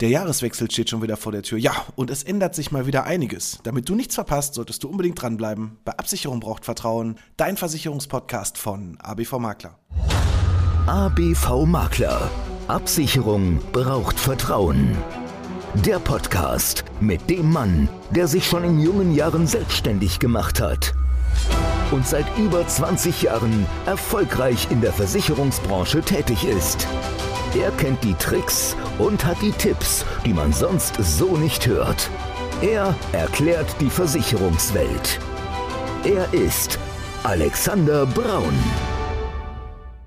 Der Jahreswechsel steht schon wieder vor der Tür. Ja, und es ändert sich mal wieder einiges. Damit du nichts verpasst, solltest du unbedingt dranbleiben. Bei Absicherung braucht Vertrauen. Dein Versicherungspodcast von ABV Makler. ABV Makler. Absicherung braucht Vertrauen. Der Podcast mit dem Mann, der sich schon in jungen Jahren selbstständig gemacht hat und seit über 20 Jahren erfolgreich in der Versicherungsbranche tätig ist. Er kennt die Tricks und hat die Tipps, die man sonst so nicht hört. Er erklärt die Versicherungswelt. Er ist Alexander Braun.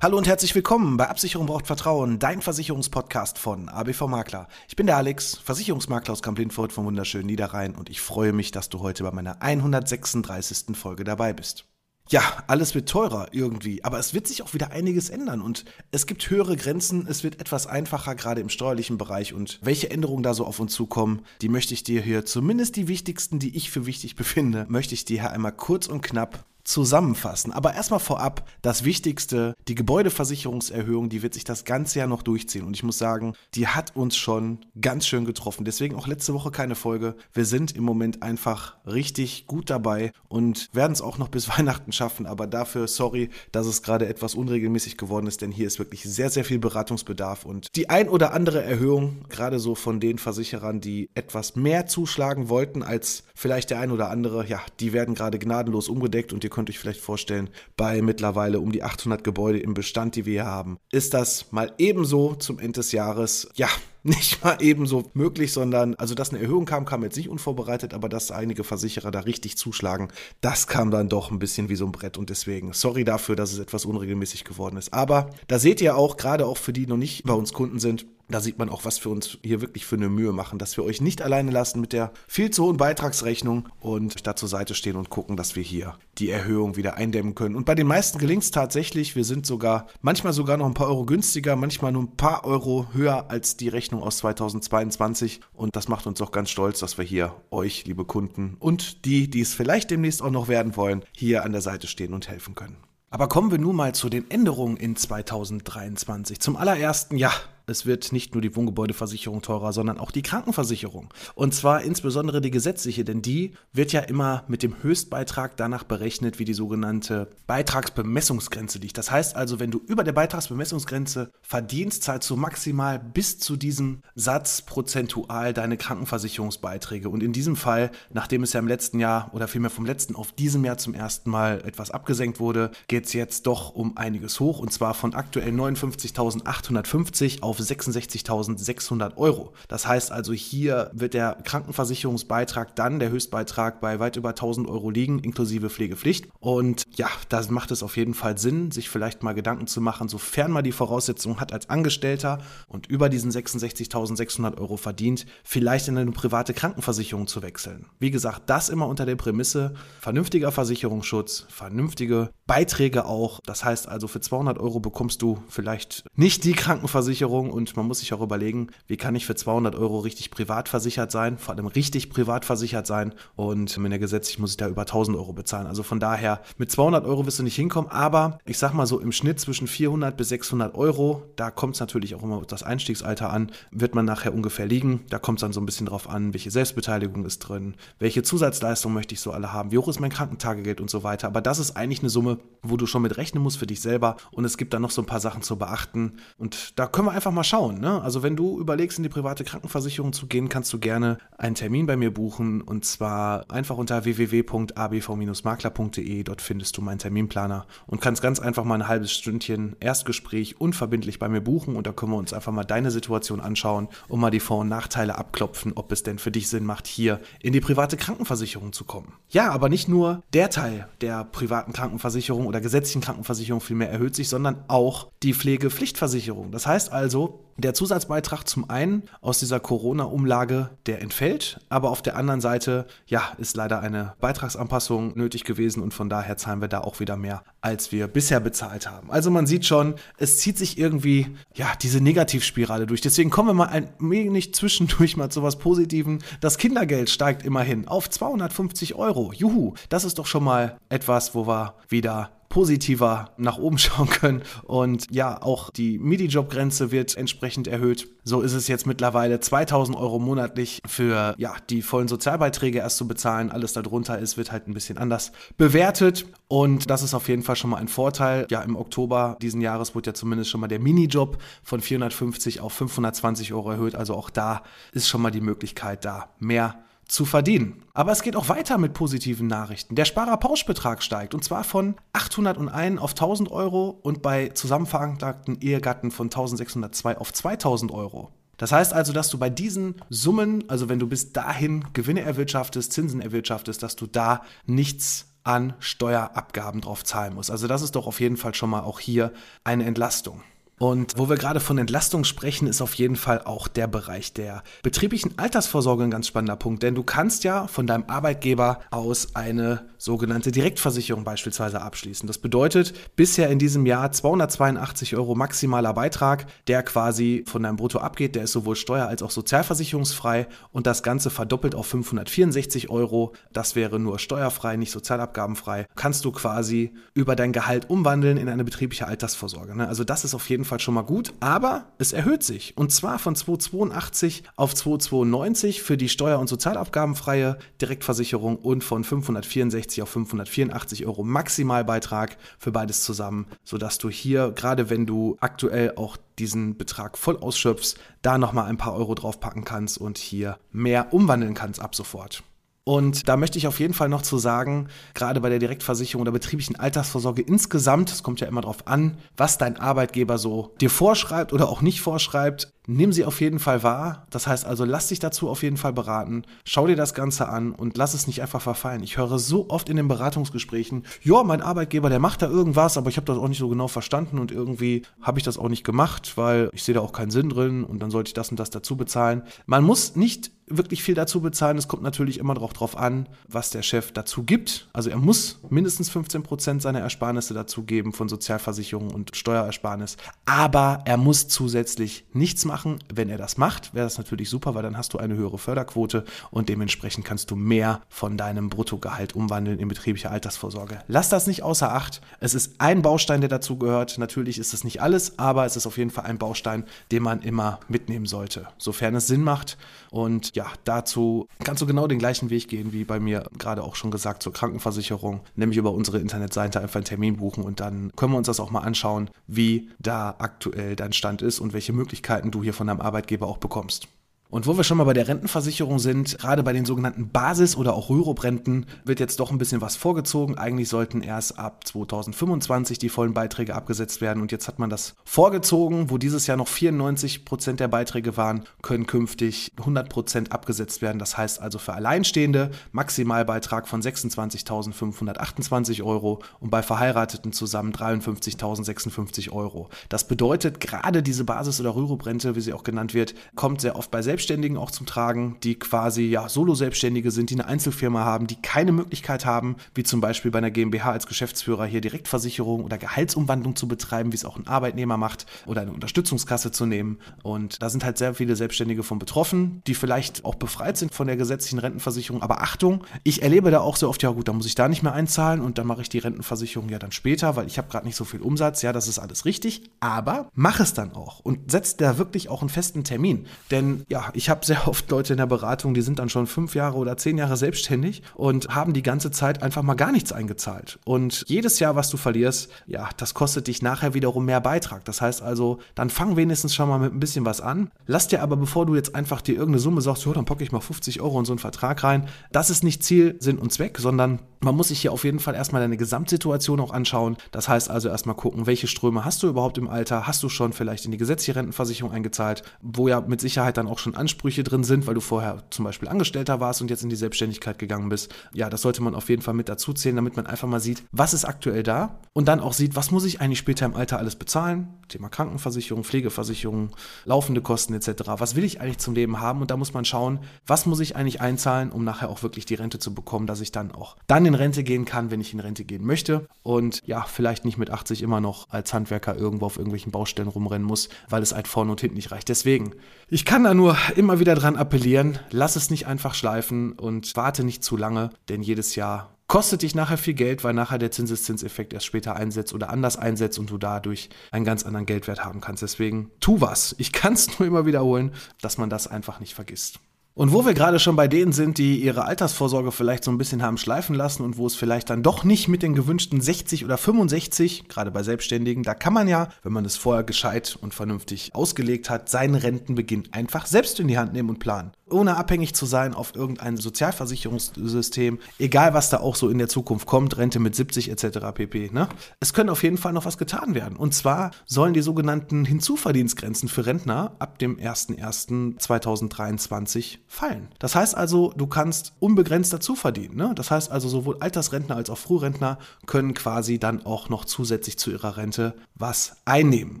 Hallo und herzlich willkommen bei Absicherung braucht Vertrauen, dein Versicherungspodcast von ABV Makler. Ich bin der Alex, Versicherungsmakler aus Kamp-Lindfort vom wunderschönen Niederrhein und ich freue mich, dass du heute bei meiner 136. Folge dabei bist. Ja, alles wird teurer irgendwie, aber es wird sich auch wieder einiges ändern und es gibt höhere Grenzen, es wird etwas einfacher, gerade im steuerlichen Bereich und welche Änderungen da so auf uns zukommen, die möchte ich dir hier, zumindest die wichtigsten, die ich für wichtig befinde, möchte ich dir hier einmal kurz und knapp zusammenfassen. Aber erstmal vorab, das Wichtigste, die Gebäudeversicherungserhöhung, die wird sich das ganze Jahr noch durchziehen. Und ich muss sagen, die hat uns schon ganz schön getroffen. Deswegen auch letzte Woche keine Folge. Wir sind im Moment einfach richtig gut dabei und werden es auch noch bis Weihnachten schaffen. Aber dafür, sorry, dass es gerade etwas unregelmäßig geworden ist, denn hier ist wirklich sehr, sehr viel Beratungsbedarf. Und die ein oder andere Erhöhung, gerade so von den Versicherern, die etwas mehr zuschlagen wollten als vielleicht der ein oder andere, ja, die werden gerade gnadenlos umgedeckt und ihr könnt euch vielleicht vorstellen, bei mittlerweile um die 800 Gebäude im Bestand, die wir hier haben, ist das mal ebenso zum Ende des Jahres, ja, nicht mal ebenso möglich, sondern, also dass eine Erhöhung kam, kam jetzt nicht unvorbereitet, aber dass einige Versicherer da richtig zuschlagen, das kam dann doch ein bisschen wie so ein Brett und deswegen, sorry dafür, dass es etwas unregelmäßig geworden ist. Aber da seht ihr auch, gerade auch für die, die noch nicht bei uns Kunden sind, da sieht man auch, was wir uns hier wirklich für eine Mühe machen, dass wir euch nicht alleine lassen mit der viel zu hohen Beitragsrechnung und da zur Seite stehen und gucken, dass wir hier die Erhöhung wieder eindämmen können. Und bei den meisten gelingt es tatsächlich. Wir sind sogar manchmal sogar noch ein paar Euro günstiger, manchmal nur ein paar Euro höher als die Rechnung aus 2022. Und das macht uns auch ganz stolz, dass wir hier euch, liebe Kunden und die, die es vielleicht demnächst auch noch werden wollen, hier an der Seite stehen und helfen können. Aber kommen wir nun mal zu den Änderungen in 2023. Zum allerersten, ja, es wird nicht nur die Wohngebäudeversicherung teurer, sondern auch die Krankenversicherung. Und zwar insbesondere die gesetzliche, denn die wird ja immer mit dem Höchstbeitrag danach berechnet, wie die sogenannte Beitragsbemessungsgrenze liegt. Das heißt also, wenn du über der Beitragsbemessungsgrenze verdienst, zahlst du maximal bis zu diesem Satz prozentual deine Krankenversicherungsbeiträge. Und in diesem Fall, nachdem es ja im letzten Jahr oder vielmehr vom letzten auf diesem Jahr zum ersten Mal etwas abgesenkt wurde, geht es jetzt doch um einiges hoch. Und zwar von aktuell 59.850 auf 66.600 Euro. Das heißt also, hier wird der Krankenversicherungsbeitrag dann, der Höchstbeitrag, bei weit über 1000 Euro liegen, inklusive Pflegepflicht. Und ja, da macht es auf jeden Fall Sinn, sich vielleicht mal Gedanken zu machen, sofern man die Voraussetzungen hat als Angestellter und über diesen 66.600 Euro verdient, vielleicht in eine private Krankenversicherung zu wechseln. Wie gesagt, das immer unter der Prämisse, vernünftiger Versicherungsschutz, vernünftige Beiträge auch. Das heißt also, für 200 Euro bekommst du vielleicht nicht die Krankenversicherung und man muss sich auch überlegen, wie kann ich für 200 Euro richtig privat versichert sein, vor allem richtig privat versichert sein und in der gesetzlich muss ich da über 1000 Euro bezahlen. Also von daher, mit 200 Euro wirst du nicht hinkommen, aber ich sag mal so im Schnitt zwischen 400 bis 600 Euro, da kommt es natürlich auch immer das Einstiegsalter an, wird man nachher ungefähr liegen. Da kommt es dann so ein bisschen drauf an, welche Selbstbeteiligung ist drin, welche Zusatzleistung möchte ich so alle haben, wie hoch ist mein Krankentagegeld und so weiter. Aber das ist eigentlich eine Summe, wo du schon mit rechnen musst für dich selber und es gibt dann noch so ein paar Sachen zu beachten und da können wir einfach einfach mal schauen. Ne? Also wenn du überlegst, in die private Krankenversicherung zu gehen, kannst du gerne einen Termin bei mir buchen und zwar einfach unter www.abv-makler.de. Dort findest du meinen Terminplaner und kannst ganz einfach mal ein halbes Stündchen Erstgespräch unverbindlich bei mir buchen und da können wir uns einfach mal deine Situation anschauen und mal die Vor- und Nachteile abklopfen, ob es denn für dich Sinn macht, hier in die private Krankenversicherung zu kommen. Ja, aber nicht nur der Teil der privaten Krankenversicherung oder gesetzlichen Krankenversicherung vielmehr erhöht sich, sondern auch die Pflegepflichtversicherung. Das heißt also, der Zusatzbeitrag zum einen aus dieser Corona-Umlage, der entfällt, aber auf der anderen Seite, ja, ist leider eine Beitragsanpassung nötig gewesen und von daher zahlen wir da auch wieder mehr, als wir bisher bezahlt haben. Also man sieht schon, es zieht sich irgendwie, ja, diese Negativspirale durch. Deswegen kommen wir mal ein wenig zwischendurch mal zu was Positiven. Das Kindergeld steigt immerhin auf 250 Euro. Juhu, das ist doch schon mal etwas, wo wir wieder positiver nach oben schauen können. Und ja, auch die MIDI-Job-Grenze wird entsprechend erhöht. So ist es jetzt mittlerweile 2000 Euro monatlich für ja, die vollen Sozialbeiträge erst zu bezahlen. Alles darunter ist, wird halt ein bisschen anders bewertet. Und das ist auf jeden Fall schon mal ein Vorteil. Ja, im Oktober diesen Jahres wurde ja zumindest schon mal der Minijob von 450 auf 520 Euro erhöht. Also auch da ist schon mal die Möglichkeit, da mehr zu verdienen. Aber es geht auch weiter mit positiven Nachrichten. Der Sparerpauschbetrag steigt und zwar von 801 auf 1000 Euro und bei zusammenveranlagten Ehegatten von 1602 auf 2000 Euro. Das heißt also, dass du bei diesen Summen, also wenn du bis dahin Gewinne erwirtschaftest, Zinsen erwirtschaftest, dass du da nichts an Steuerabgaben drauf zahlen musst. Also das ist doch auf jeden Fall schon mal auch hier eine Entlastung. Und wo wir gerade von Entlastung sprechen, ist auf jeden Fall auch der Bereich der betrieblichen Altersvorsorge ein ganz spannender Punkt. Denn du kannst ja von deinem Arbeitgeber aus eine sogenannte Direktversicherung beispielsweise abschließen. Das bedeutet bisher in diesem Jahr 282 Euro maximaler Beitrag, der quasi von deinem Brutto abgeht. Der ist sowohl steuer- als auch sozialversicherungsfrei und das Ganze verdoppelt auf 564 Euro. Das wäre nur steuerfrei, nicht sozialabgabenfrei. Kannst du quasi über dein Gehalt umwandeln in eine betriebliche Altersvorsorge. Ne? Also das ist auf jeden Fall Fall schon mal gut, aber es erhöht sich. Und zwar von 282 auf 292 für die steuer- und sozialabgabenfreie Direktversicherung und von 564 auf 584 Euro Maximalbeitrag für beides zusammen, sodass du hier, gerade wenn du aktuell auch diesen Betrag voll ausschöpfst, da nochmal ein paar Euro draufpacken kannst und hier mehr umwandeln kannst ab sofort. Und da möchte ich auf jeden Fall noch zu sagen, gerade bei der Direktversicherung oder betrieblichen Altersvorsorge insgesamt, es kommt ja immer darauf an, was dein Arbeitgeber so dir vorschreibt oder auch nicht vorschreibt, nimm sie auf jeden Fall wahr. Das heißt also, lass dich dazu auf jeden Fall beraten, schau dir das Ganze an und lass es nicht einfach verfallen. Ich höre so oft in den Beratungsgesprächen, ja, mein Arbeitgeber, der macht da irgendwas, aber ich habe das auch nicht so genau verstanden und irgendwie habe ich das auch nicht gemacht, weil ich sehe da auch keinen Sinn drin und dann sollte ich das und das dazu bezahlen. Man muss nicht wirklich viel dazu bezahlen. Es kommt natürlich immer auch darauf an, was der Chef dazu gibt. Also er muss mindestens 15 Prozent seiner Ersparnisse dazu geben von Sozialversicherung und Steuerersparnis. Aber er muss zusätzlich nichts machen. Wenn er das macht, wäre das natürlich super, weil dann hast du eine höhere Förderquote und dementsprechend kannst du mehr von deinem Bruttogehalt umwandeln in betriebliche Altersvorsorge. Lass das nicht außer Acht. Es ist ein Baustein, der dazu gehört. Natürlich ist es nicht alles, aber es ist auf jeden Fall ein Baustein, den man immer mitnehmen sollte, sofern es Sinn macht. Und ja, dazu kannst du genau den gleichen Weg gehen, wie bei mir gerade auch schon gesagt zur Krankenversicherung, nämlich über unsere Internetseite einfach einen Termin buchen und dann können wir uns das auch mal anschauen, wie da aktuell dein Stand ist und welche Möglichkeiten du hier von deinem Arbeitgeber auch bekommst. Und wo wir schon mal bei der Rentenversicherung sind, gerade bei den sogenannten Basis- oder auch Rürup-Renten wird jetzt doch ein bisschen was vorgezogen. Eigentlich sollten erst ab 2025 die vollen Beiträge abgesetzt werden und jetzt hat man das vorgezogen, wo dieses Jahr noch 94 Prozent der Beiträge waren, können künftig 100 Prozent abgesetzt werden. Das heißt also für Alleinstehende Maximalbeitrag von 26.528 Euro und bei Verheirateten zusammen 53.056 Euro. Das bedeutet, gerade diese Basis- oder Rürup-Rente, wie sie auch genannt wird, kommt sehr oft bei Selbst Selbstständigen auch zum Tragen, die quasi ja Solo-Selbstständige sind, die eine Einzelfirma haben, die keine Möglichkeit haben, wie zum Beispiel bei einer GmbH als Geschäftsführer hier Direktversicherung oder Gehaltsumwandlung zu betreiben, wie es auch ein Arbeitnehmer macht oder eine Unterstützungskasse zu nehmen. Und da sind halt sehr viele Selbstständige von betroffen, die vielleicht auch befreit sind von der gesetzlichen Rentenversicherung. Aber Achtung, ich erlebe da auch sehr oft, ja gut, da muss ich da nicht mehr einzahlen und dann mache ich die Rentenversicherung ja dann später, weil ich habe gerade nicht so viel Umsatz. Ja, das ist alles richtig, aber mach es dann auch und setz da wirklich auch einen festen Termin. Denn ja, ich habe sehr oft Leute in der Beratung, die sind dann schon fünf Jahre oder zehn Jahre selbstständig und haben die ganze Zeit einfach mal gar nichts eingezahlt. Und jedes Jahr, was du verlierst, ja, das kostet dich nachher wiederum mehr Beitrag. Das heißt also, dann fang wenigstens schon mal mit ein bisschen was an. Lass dir aber, bevor du jetzt einfach dir irgendeine Summe sagst, jo, dann packe ich mal 50 Euro in so einen Vertrag rein, das ist nicht Ziel, Sinn und Zweck, sondern man muss sich hier auf jeden Fall erstmal deine Gesamtsituation auch anschauen. Das heißt also erstmal gucken, welche Ströme hast du überhaupt im Alter? Hast du schon vielleicht in die gesetzliche Rentenversicherung eingezahlt, wo ja mit Sicherheit dann auch schon Ansprüche drin sind, weil du vorher zum Beispiel Angestellter warst und jetzt in die Selbstständigkeit gegangen bist. Ja, das sollte man auf jeden Fall mit dazu zählen, damit man einfach mal sieht, was ist aktuell da und dann auch sieht, was muss ich eigentlich später im Alter alles bezahlen. Thema Krankenversicherung, Pflegeversicherung, laufende Kosten etc. Was will ich eigentlich zum Leben haben? Und da muss man schauen, was muss ich eigentlich einzahlen, um nachher auch wirklich die Rente zu bekommen, dass ich dann auch dann in Rente gehen kann, wenn ich in Rente gehen möchte. Und ja, vielleicht nicht mit 80 immer noch als Handwerker irgendwo auf irgendwelchen Baustellen rumrennen muss, weil es halt vorne und hinten nicht reicht. Deswegen, ich kann da nur immer wieder dran appellieren, lass es nicht einfach schleifen und warte nicht zu lange, denn jedes Jahr kostet dich nachher viel Geld, weil nachher der Zinseszinseffekt erst später einsetzt oder anders einsetzt und du dadurch einen ganz anderen Geldwert haben kannst. Deswegen tu was. Ich kann es nur immer wiederholen, dass man das einfach nicht vergisst. Und wo wir gerade schon bei denen sind, die ihre Altersvorsorge vielleicht so ein bisschen haben schleifen lassen und wo es vielleicht dann doch nicht mit den gewünschten 60 oder 65, gerade bei Selbstständigen, da kann man ja, wenn man es vorher gescheit und vernünftig ausgelegt hat, seinen Rentenbeginn einfach selbst in die Hand nehmen und planen ohne abhängig zu sein auf irgendein Sozialversicherungssystem, egal was da auch so in der Zukunft kommt, Rente mit 70 etc. pp. Ne? Es können auf jeden Fall noch was getan werden. Und zwar sollen die sogenannten Hinzuverdienstgrenzen für Rentner ab dem 01.01.2023 fallen. Das heißt also, du kannst unbegrenzt dazu verdienen. Ne? Das heißt also, sowohl Altersrentner als auch Frührentner können quasi dann auch noch zusätzlich zu ihrer Rente was einnehmen.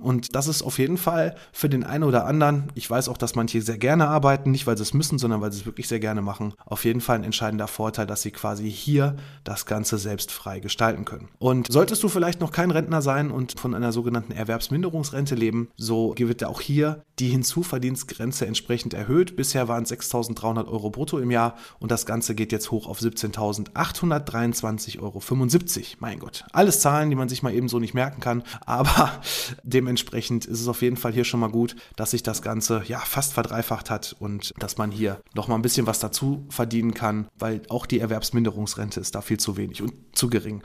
Und das ist auf jeden Fall für den einen oder anderen, ich weiß auch, dass manche sehr gerne arbeiten, nicht weil sie es müssen, müssen, sondern weil sie es wirklich sehr gerne machen, auf jeden Fall ein entscheidender Vorteil, dass sie quasi hier das Ganze selbst frei gestalten können. Und solltest du vielleicht noch kein Rentner sein und von einer sogenannten Erwerbsminderungsrente leben, so wird auch hier die Hinzuverdienstgrenze entsprechend erhöht. Bisher waren es 6.300 Euro brutto im Jahr und das Ganze geht jetzt hoch auf 17.823,75 Euro. Mein Gott, alles Zahlen, die man sich mal eben so nicht merken kann, aber dementsprechend ist es auf jeden Fall hier schon mal gut, dass sich das Ganze ja fast verdreifacht hat und dass man hier noch mal ein bisschen was dazu verdienen kann, weil auch die Erwerbsminderungsrente ist da viel zu wenig und zu gering.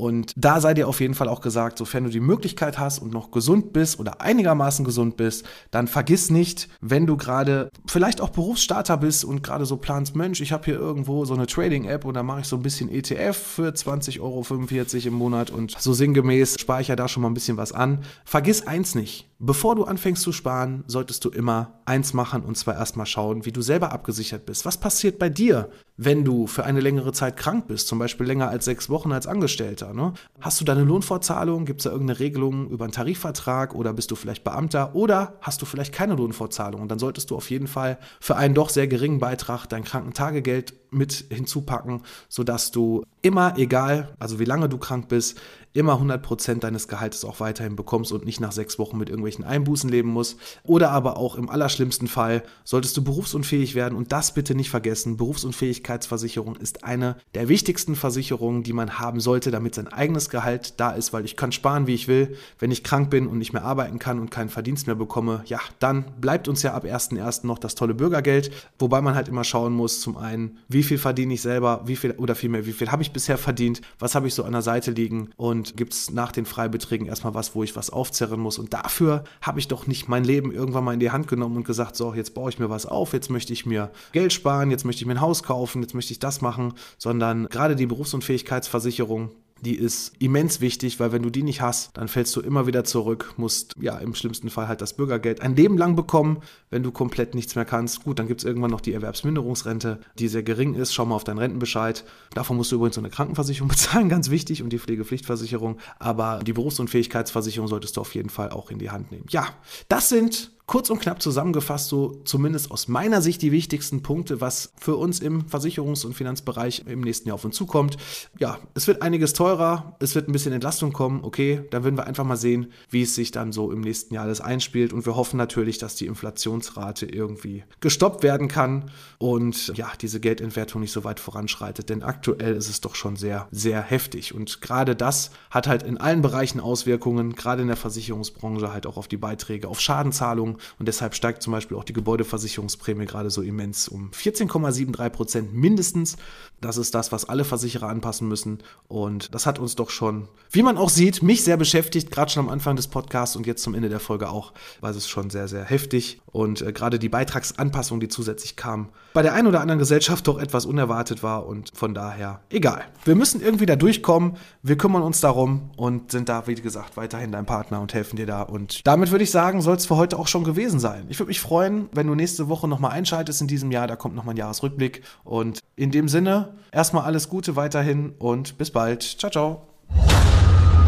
Und da sei dir auf jeden Fall auch gesagt, sofern du die Möglichkeit hast und noch gesund bist oder einigermaßen gesund bist, dann vergiss nicht, wenn du gerade vielleicht auch Berufsstarter bist und gerade so planst, Mensch, ich habe hier irgendwo so eine Trading-App und da mache ich so ein bisschen ETF für 20,45 Euro im Monat und so sinngemäß spare ich ja da schon mal ein bisschen was an. Vergiss eins nicht, Bevor du anfängst zu sparen, solltest du immer eins machen und zwar erstmal schauen, wie du selber abgesichert bist. Was passiert bei dir, wenn du für eine längere Zeit krank bist, zum Beispiel länger als sechs Wochen als Angestellter? Ne? Hast du deine Lohnfortzahlung? Gibt es da irgendeine Regelung über einen Tarifvertrag oder bist du vielleicht Beamter oder hast du vielleicht keine Lohnfortzahlung? Und dann solltest du auf jeden Fall für einen doch sehr geringen Beitrag dein Krankentagegeld mit hinzupacken, sodass du immer, egal, also wie lange du krank bist, immer 100% deines Gehaltes auch weiterhin bekommst und nicht nach sechs Wochen mit irgendwelchen Einbußen leben musst. Oder aber auch im allerschlimmsten Fall solltest du berufsunfähig werden und das bitte nicht vergessen. Berufsunfähigkeitsversicherung ist eine der wichtigsten Versicherungen, die man haben sollte, damit sein eigenes Gehalt da ist, weil ich kann sparen, wie ich will. Wenn ich krank bin und nicht mehr arbeiten kann und keinen Verdienst mehr bekomme, ja, dann bleibt uns ja ab 1.1. noch das tolle Bürgergeld, wobei man halt immer schauen muss, zum einen, wie wie viel verdiene ich selber, wie viel oder vielmehr, wie viel habe ich bisher verdient, was habe ich so an der Seite liegen und gibt es nach den Freibeträgen erstmal was, wo ich was aufzerren muss. Und dafür habe ich doch nicht mein Leben irgendwann mal in die Hand genommen und gesagt, so, jetzt baue ich mir was auf, jetzt möchte ich mir Geld sparen, jetzt möchte ich mir ein Haus kaufen, jetzt möchte ich das machen, sondern gerade die Berufsunfähigkeitsversicherung, die ist immens wichtig, weil wenn du die nicht hast, dann fällst du immer wieder zurück, musst ja im schlimmsten Fall halt das Bürgergeld ein Leben lang bekommen, wenn du komplett nichts mehr kannst. Gut, dann gibt es irgendwann noch die Erwerbsminderungsrente, die sehr gering ist. Schau mal auf deinen Rentenbescheid. Davon musst du übrigens so eine Krankenversicherung bezahlen, ganz wichtig, und die Pflegepflichtversicherung. Aber die Berufsunfähigkeitsversicherung solltest du auf jeden Fall auch in die Hand nehmen. Ja, das sind kurz und knapp zusammengefasst, so zumindest aus meiner Sicht die wichtigsten Punkte, was für uns im Versicherungs- und Finanzbereich im nächsten Jahr auf uns zukommt. Ja, es wird einiges teurer, es wird ein bisschen Entlastung kommen, okay, dann werden wir einfach mal sehen, wie es sich dann so im nächsten Jahr alles einspielt. Und wir hoffen natürlich, dass die Inflationsrate irgendwie gestoppt werden kann und ja, diese Geldentwertung nicht so weit voranschreitet, denn aktuell ist es doch schon sehr, sehr heftig. Und gerade das hat halt in allen Bereichen Auswirkungen, gerade in der Versicherungsbranche halt auch auf die Beiträge, auf Schadenzahlungen und deshalb steigt zum Beispiel auch die Gebäudeversicherungsprämie gerade so immens um 14,73 Prozent mindestens. Das ist das, was alle Versicherer anpassen müssen und das hat uns doch schon, wie man auch sieht, mich sehr beschäftigt, gerade schon am Anfang des Podcasts und jetzt zum Ende der Folge auch, weil es schon sehr, sehr heftig und äh, gerade die Beitragsanpassung, die zusätzlich kam, bei der einen oder anderen Gesellschaft doch etwas unerwartet war und von daher egal. Wir müssen irgendwie da durchkommen, wir kümmern uns darum und sind da, wie gesagt, weiterhin dein Partner und helfen dir da und damit würde ich sagen, soll es für heute auch schon gewesen sein. Ich würde mich freuen, wenn du nächste Woche nochmal einschaltest in diesem Jahr, da kommt nochmal ein Jahresrückblick und in dem Sinne, erstmal alles Gute weiterhin und bis bald. Ciao, ciao.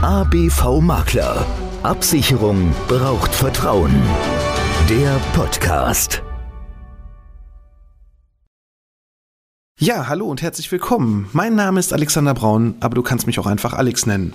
ABV Makler. Absicherung braucht Vertrauen. Der Podcast. Ja, hallo und herzlich willkommen. Mein Name ist Alexander Braun, aber du kannst mich auch einfach Alex nennen.